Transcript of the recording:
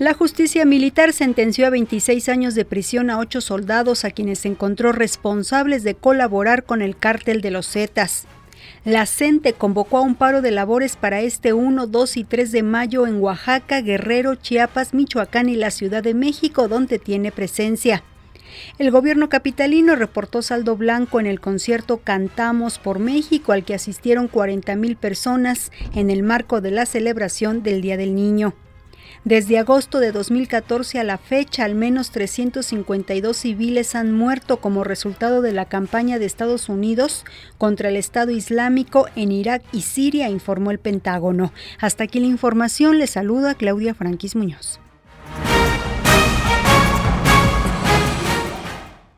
La justicia militar sentenció a 26 años de prisión a ocho soldados a quienes encontró responsables de colaborar con el cártel de los Zetas. La CENTE convocó a un paro de labores para este 1, 2 y 3 de mayo en Oaxaca, Guerrero, Chiapas, Michoacán y la Ciudad de México, donde tiene presencia. El gobierno capitalino reportó saldo blanco en el concierto Cantamos por México, al que asistieron 40 mil personas en el marco de la celebración del Día del Niño. Desde agosto de 2014 a la fecha, al menos 352 civiles han muerto como resultado de la campaña de Estados Unidos contra el Estado Islámico en Irak y Siria, informó el Pentágono. Hasta aquí la información. Le saluda Claudia Franquis Muñoz.